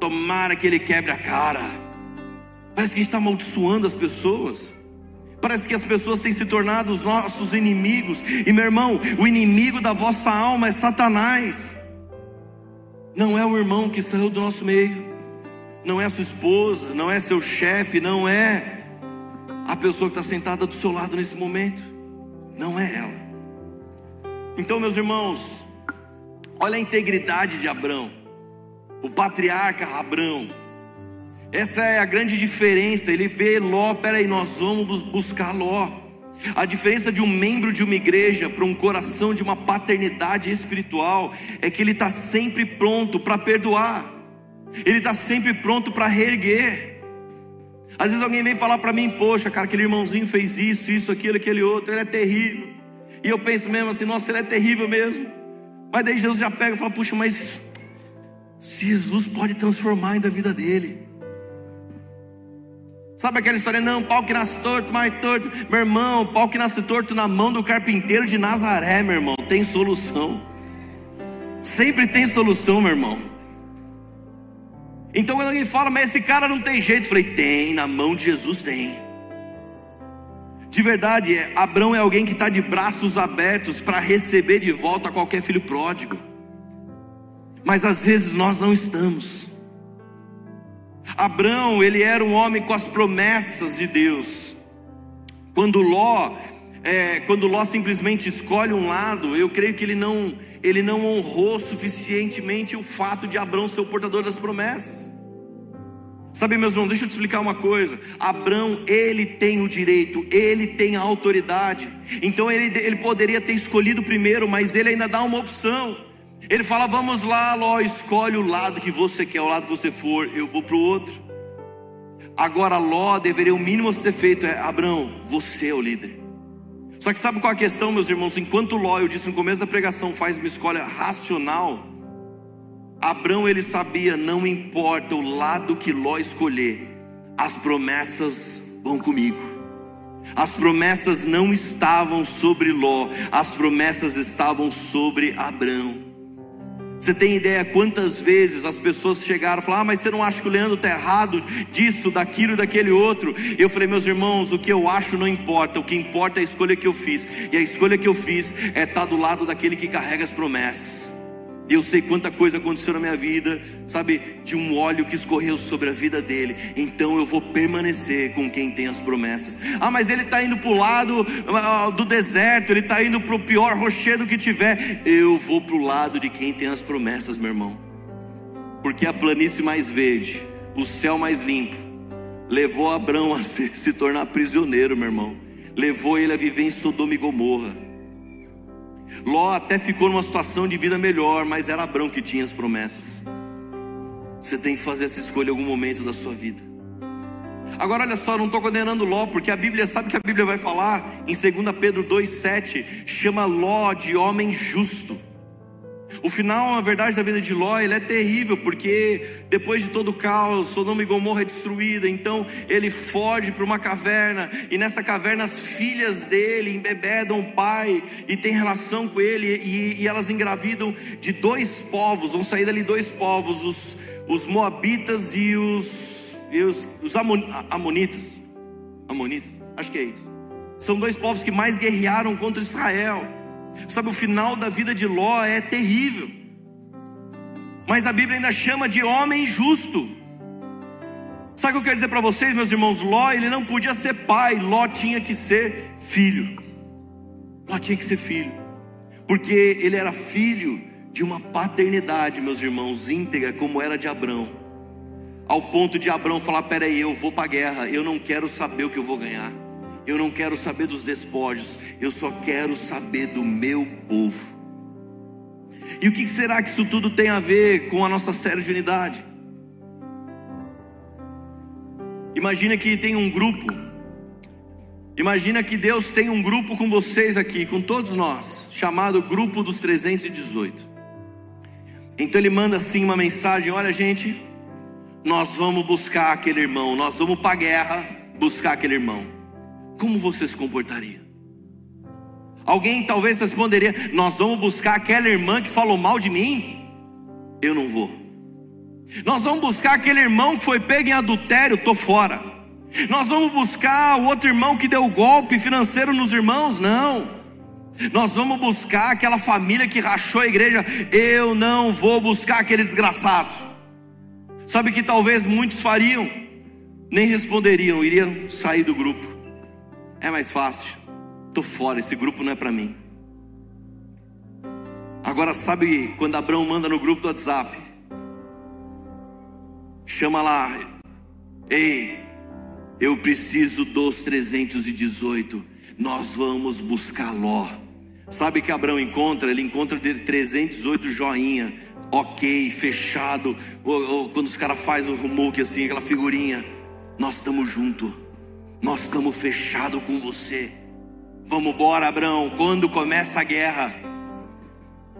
Tomara que ele quebre a cara. Parece que a gente está amaldiçoando as pessoas. Parece que as pessoas têm se tornado os nossos inimigos. E meu irmão, o inimigo da vossa alma é Satanás. Não é o irmão que saiu do nosso meio. Não é a sua esposa, não é seu chefe, não é a pessoa que está sentada do seu lado nesse momento. Não é ela. Então, meus irmãos, olha a integridade de Abraão o patriarca Abrão. Essa é a grande diferença. Ele vê Ló, peraí, nós vamos buscar Ló. A diferença de um membro de uma igreja para um coração de uma paternidade espiritual é que ele está sempre pronto para perdoar, ele está sempre pronto para reerguer. Às vezes alguém vem falar para mim, poxa, cara, aquele irmãozinho fez isso, isso, aquilo, aquele outro, ele é terrível. E eu penso mesmo assim, nossa, ele é terrível mesmo. Mas daí Jesus já pega e fala, puxa, mas se Jesus pode transformar ainda a vida dele. Sabe aquela história? Não, pau que nasce torto, mais torto. Meu irmão, pau que nasce torto na mão do carpinteiro de Nazaré, meu irmão. Tem solução. Sempre tem solução, meu irmão. Então quando alguém fala, mas esse cara não tem jeito, eu falei, tem, na mão de Jesus tem. De verdade, Abraão é alguém que está de braços abertos para receber de volta qualquer filho pródigo mas às vezes nós não estamos. Abraão, ele era um homem com as promessas de Deus. Quando Ló, é, quando Ló simplesmente escolhe um lado, eu creio que ele não, ele não honrou suficientemente o fato de Abraão ser o portador das promessas. Sabe, meus irmãos, deixa eu te explicar uma coisa. Abraão, ele tem o direito, ele tem a autoridade. Então ele, ele poderia ter escolhido primeiro, mas ele ainda dá uma opção. Ele fala: Vamos lá, Ló, escolhe o lado que você quer, o lado que você for, eu vou para o outro. Agora, Ló deveria o mínimo ser feito é: Abraão, você é o líder. Só que sabe qual é a questão, meus irmãos? Enquanto Ló, eu disse no começo da pregação, faz uma escolha racional, Abraão ele sabia: não importa o lado que Ló escolher, as promessas vão comigo. As promessas não estavam sobre Ló, as promessas estavam sobre Abraão. Você tem ideia quantas vezes as pessoas chegaram e falaram: Ah, mas você não acha que o Leandro está errado disso, daquilo e daquele outro? Eu falei, meus irmãos, o que eu acho não importa, o que importa é a escolha que eu fiz, e a escolha que eu fiz é estar do lado daquele que carrega as promessas. Eu sei quanta coisa aconteceu na minha vida, sabe, de um óleo que escorreu sobre a vida dele. Então eu vou permanecer com quem tem as promessas. Ah, mas ele está indo para o lado ah, do deserto, ele está indo para o pior rochedo que tiver. Eu vou para o lado de quem tem as promessas, meu irmão. Porque a planície mais verde, o céu mais limpo, levou Abraão a se, se tornar prisioneiro, meu irmão. Levou ele a viver em Sodoma e Gomorra. Ló até ficou numa situação de vida melhor, mas era Abraão que tinha as promessas. Você tem que fazer essa escolha em algum momento da sua vida. Agora olha só, não estou condenando Ló, porque a Bíblia sabe que a Bíblia vai falar em 2 Pedro 2,7, chama Ló de homem justo. O final, na verdade, da vida de Ló, ele é terrível, porque depois de todo o caos, Sodoma e Gomorra é destruída, então ele foge para uma caverna, e nessa caverna as filhas dele embebedam o pai, e tem relação com ele, e, e elas engravidam de dois povos, vão sair dali dois povos, os, os moabitas e os, e os, os amon, amonitas, amonitas, acho que é isso, são dois povos que mais guerrearam contra Israel, Sabe, o final da vida de Ló é terrível. Mas a Bíblia ainda chama de homem justo. Sabe o que eu quero dizer para vocês, meus irmãos? Ló, ele não podia ser pai, Ló tinha que ser filho. Ló tinha que ser filho. Porque ele era filho de uma paternidade, meus irmãos, íntegra, como era de Abrão. Ao ponto de Abrão falar: peraí, eu vou para a guerra, eu não quero saber o que eu vou ganhar. Eu não quero saber dos despojos, eu só quero saber do meu povo. E o que será que isso tudo tem a ver com a nossa série de unidade? Imagina que tem um grupo. Imagina que Deus tem um grupo com vocês aqui, com todos nós, chamado Grupo dos 318. Então ele manda assim uma mensagem: olha, gente, nós vamos buscar aquele irmão, nós vamos para a guerra buscar aquele irmão como você se comportaria? Alguém talvez responderia: Nós vamos buscar aquela irmã que falou mal de mim? Eu não vou. Nós vamos buscar aquele irmão que foi pego em adultério? Estou fora. Nós vamos buscar o outro irmão que deu golpe financeiro nos irmãos? Não. Nós vamos buscar aquela família que rachou a igreja? Eu não vou buscar aquele desgraçado. Sabe que talvez muitos fariam? Nem responderiam, iriam sair do grupo. É mais fácil. Tô fora, esse grupo não é para mim. Agora sabe quando Abraão manda no grupo do WhatsApp? Chama lá. Ei, eu preciso dos 318. Nós vamos buscar Ló. Sabe que Abraão encontra? Ele encontra dele 318 joinha, ok, fechado. Ou, ou quando os caras fazem o remoke assim, aquela figurinha. Nós estamos juntos. Nós estamos fechados com você. Vamos embora, Abraão. Quando começa a guerra,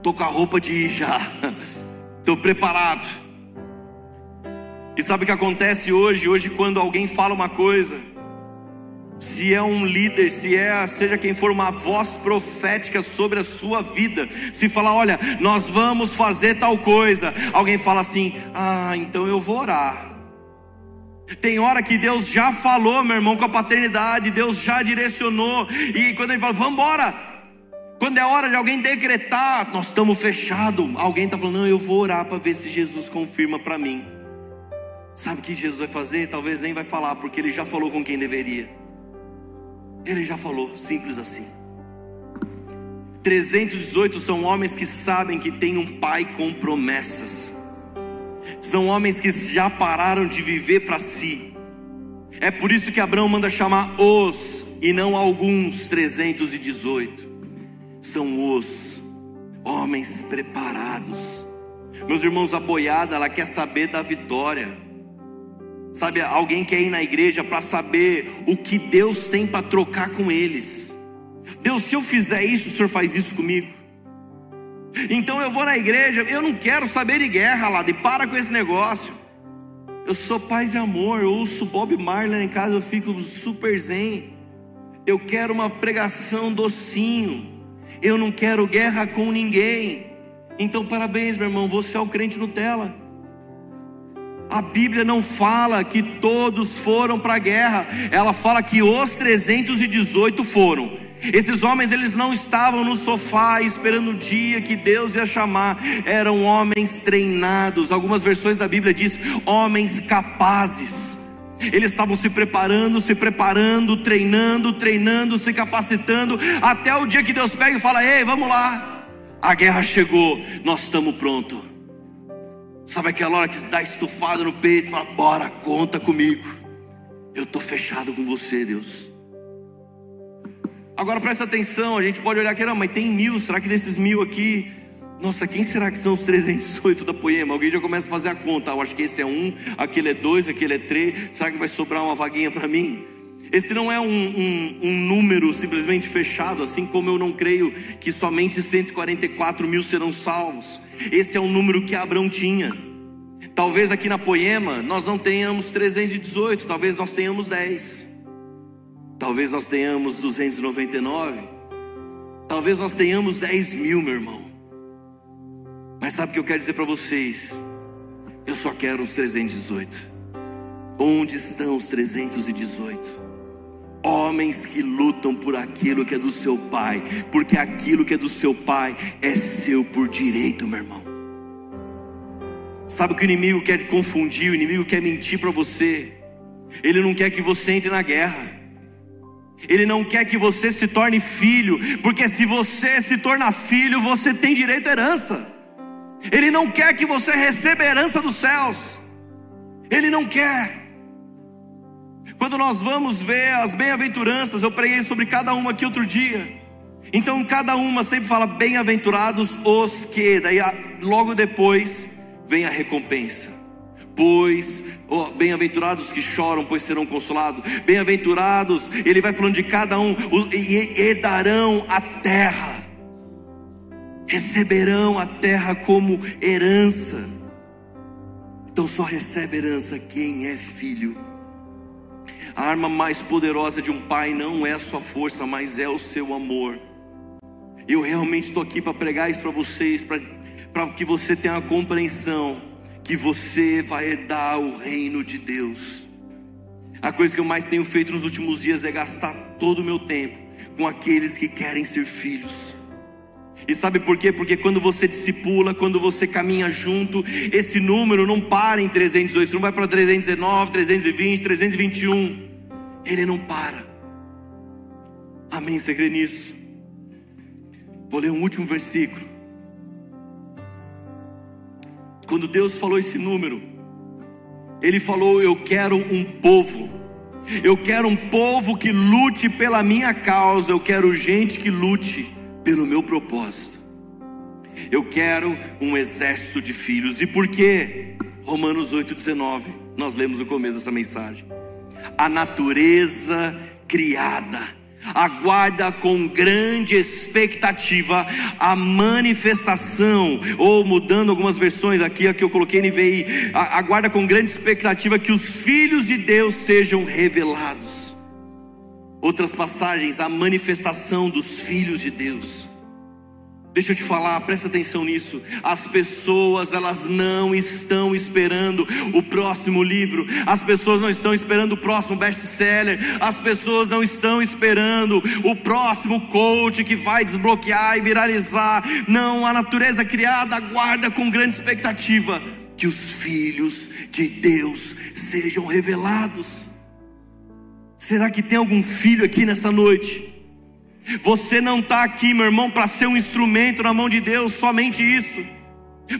tô com a roupa de ir já. Tô preparado. E sabe o que acontece hoje? Hoje, quando alguém fala uma coisa, se é um líder, se é, seja quem for, uma voz profética sobre a sua vida, se falar, olha, nós vamos fazer tal coisa, alguém fala assim, ah, então eu vou orar. Tem hora que Deus já falou, meu irmão, com a paternidade, Deus já direcionou, e quando Ele fala, vamos embora, quando é hora de alguém decretar, nós estamos fechados, alguém está falando, não, eu vou orar para ver se Jesus confirma para mim. Sabe o que Jesus vai fazer? Talvez nem vai falar, porque Ele já falou com quem deveria. Ele já falou, simples assim. 318 são homens que sabem que tem um pai com promessas são homens que já pararam de viver para si. É por isso que Abraão manda chamar os e não alguns 318. São os homens preparados. Meus irmãos, a boiada, ela quer saber da vitória. Sabe, alguém quer ir na igreja para saber o que Deus tem para trocar com eles. Deus, se eu fizer isso, o Senhor faz isso comigo. Então eu vou na igreja, eu não quero saber de guerra lá, de para com esse negócio. Eu sou paz e amor, eu ouço Bob Marley em casa, eu fico super zen. Eu quero uma pregação docinho. Eu não quero guerra com ninguém. Então, parabéns, meu irmão, você é o crente Nutella. A Bíblia não fala que todos foram para a guerra, ela fala que os 318 foram. Esses homens eles não estavam no sofá esperando o dia que Deus ia chamar, eram homens treinados. Algumas versões da Bíblia diz homens capazes. Eles estavam se preparando, se preparando, treinando, treinando, se capacitando, até o dia que Deus pega e fala: Ei, vamos lá, a guerra chegou, nós estamos prontos. Sabe aquela hora que dá estufado no peito fala: Bora, conta comigo, eu estou fechado com você, Deus. Agora presta atenção, a gente pode olhar aqui, não, mas tem mil, será que desses mil aqui nossa, quem será que são os 318 da Poema? Alguém já começa a fazer a conta. Eu acho que esse é um, aquele é dois, aquele é três. Será que vai sobrar uma vaguinha para mim? Esse não é um, um, um, número simplesmente fechado, assim como eu não creio que somente 144 mil serão salvos. Esse é o número que Abraão tinha. Talvez aqui na Poema nós não tenhamos 318, talvez nós tenhamos 10. Talvez nós tenhamos 299. Talvez nós tenhamos 10 mil, meu irmão. Mas sabe o que eu quero dizer para vocês? Eu só quero os 318. Onde estão os 318? Homens que lutam por aquilo que é do seu pai, porque aquilo que é do seu pai é seu por direito, meu irmão. Sabe o que o inimigo quer confundir, o inimigo quer mentir para você. Ele não quer que você entre na guerra. Ele não quer que você se torne filho, porque se você se tornar filho, você tem direito à herança. Ele não quer que você receba a herança dos céus. Ele não quer. Quando nós vamos ver as bem-aventuranças, eu preguei sobre cada uma aqui outro dia. Então, cada uma sempre fala bem-aventurados os que, daí logo depois vem a recompensa. Pois, oh, bem-aventurados que choram, pois serão consolados. Bem-aventurados, ele vai falando de cada um, e herdarão a terra receberão a terra como herança. Então só recebe herança quem é filho. A arma mais poderosa de um pai não é a sua força, mas é o seu amor. Eu realmente estou aqui para pregar isso para vocês, para que você tenha a compreensão que você vai herdar o reino de Deus. A coisa que eu mais tenho feito nos últimos dias é gastar todo o meu tempo com aqueles que querem ser filhos. E sabe por quê? Porque quando você discipula, quando você caminha junto, esse número não para em 318, não vai para 319, 320, 321. Ele não para. Amém? Você crê nisso? Vou ler um último versículo. Quando Deus falou esse número, Ele falou: Eu quero um povo. Eu quero um povo que lute pela minha causa. Eu quero gente que lute pelo meu propósito. Eu quero um exército de filhos. E por quê? Romanos 8,19. Nós lemos no começo dessa mensagem. A natureza criada aguarda com grande expectativa a manifestação, ou mudando algumas versões aqui, aqui eu coloquei NVI, aguarda com grande expectativa que os filhos de Deus sejam revelados. Outras passagens, a manifestação dos filhos de Deus. Deixa eu te falar, presta atenção nisso. As pessoas, elas não estão esperando o próximo livro. As pessoas não estão esperando o próximo best-seller. As pessoas não estão esperando o próximo coach que vai desbloquear e viralizar. Não, a natureza criada aguarda com grande expectativa que os filhos de Deus sejam revelados. Será que tem algum filho aqui nessa noite? Você não está aqui, meu irmão, para ser um instrumento na mão de Deus, somente isso.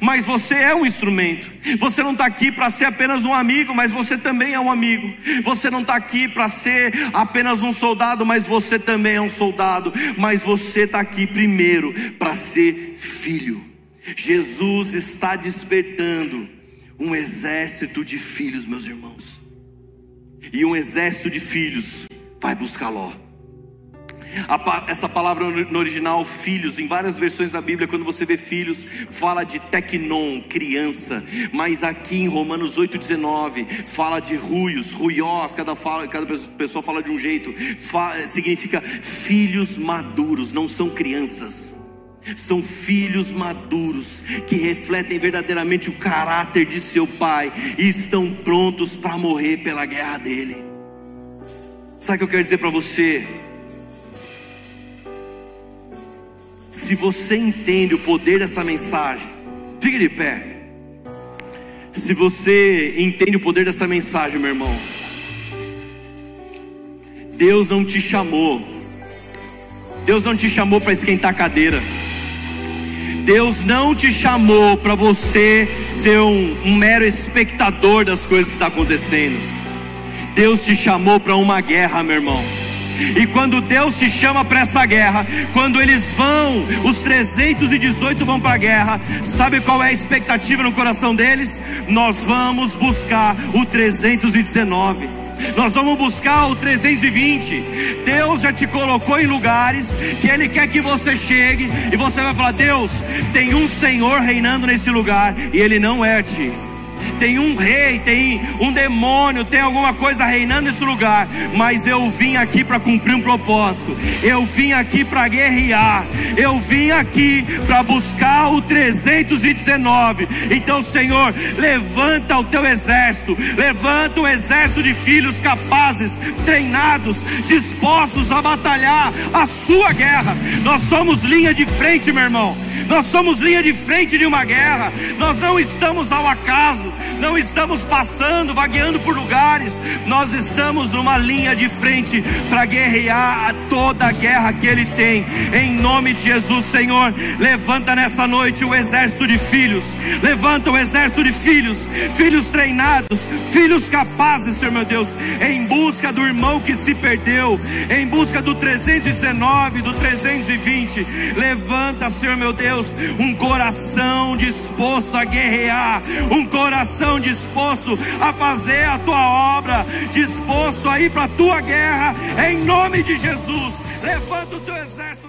Mas você é um instrumento. Você não está aqui para ser apenas um amigo, mas você também é um amigo. Você não está aqui para ser apenas um soldado, mas você também é um soldado. Mas você está aqui primeiro para ser filho. Jesus está despertando um exército de filhos, meus irmãos e um exército de filhos vai buscar Ló. Essa palavra no original, filhos, em várias versões da Bíblia, quando você vê filhos, fala de tecnon, criança, mas aqui em Romanos 8,19, fala de ruios, ruiós, cada, fala, cada pessoa fala de um jeito, fala, significa filhos maduros, não são crianças são filhos maduros que refletem verdadeiramente o caráter de seu pai e estão prontos para morrer pela guerra dele. Sabe o que eu quero dizer para você? Se você entende o poder dessa mensagem, fique de pé. Se você entende o poder dessa mensagem, meu irmão, Deus não te chamou, Deus não te chamou para esquentar cadeira. Deus não te chamou para você ser um, um, mero espectador das coisas que está acontecendo. Deus te chamou para uma guerra, meu irmão. E quando Deus te chama para essa guerra, quando eles vão, os 318 vão para a guerra, sabe qual é a expectativa no coração deles? Nós vamos buscar o 319 nós vamos buscar o 320. Deus já te colocou em lugares que Ele quer que você chegue e você vai falar: Deus, tem um Senhor reinando nesse lugar e Ele não é ti tem um rei, tem um demônio, tem alguma coisa reinando nesse lugar, mas eu vim aqui para cumprir um propósito, eu vim aqui para guerrear, eu vim aqui para buscar o 319. Então, Senhor, levanta o teu exército, levanta o exército de filhos capazes, treinados, dispostos a batalhar a sua guerra. Nós somos linha de frente, meu irmão. Nós somos linha de frente de uma guerra. Nós não estamos ao acaso, não estamos passando, vagueando por lugares. Nós estamos numa linha de frente para guerrear toda a guerra que Ele tem. Em nome de Jesus, Senhor, levanta nessa noite o exército de filhos. Levanta o exército de filhos, filhos treinados, filhos capazes, Senhor meu Deus, em busca do irmão que se perdeu, em busca do 319, do 320. Levanta, Senhor meu Deus um coração disposto a guerrear, um coração disposto a fazer a tua obra, disposto a ir para a tua guerra, em nome de Jesus. Levanta o teu exército.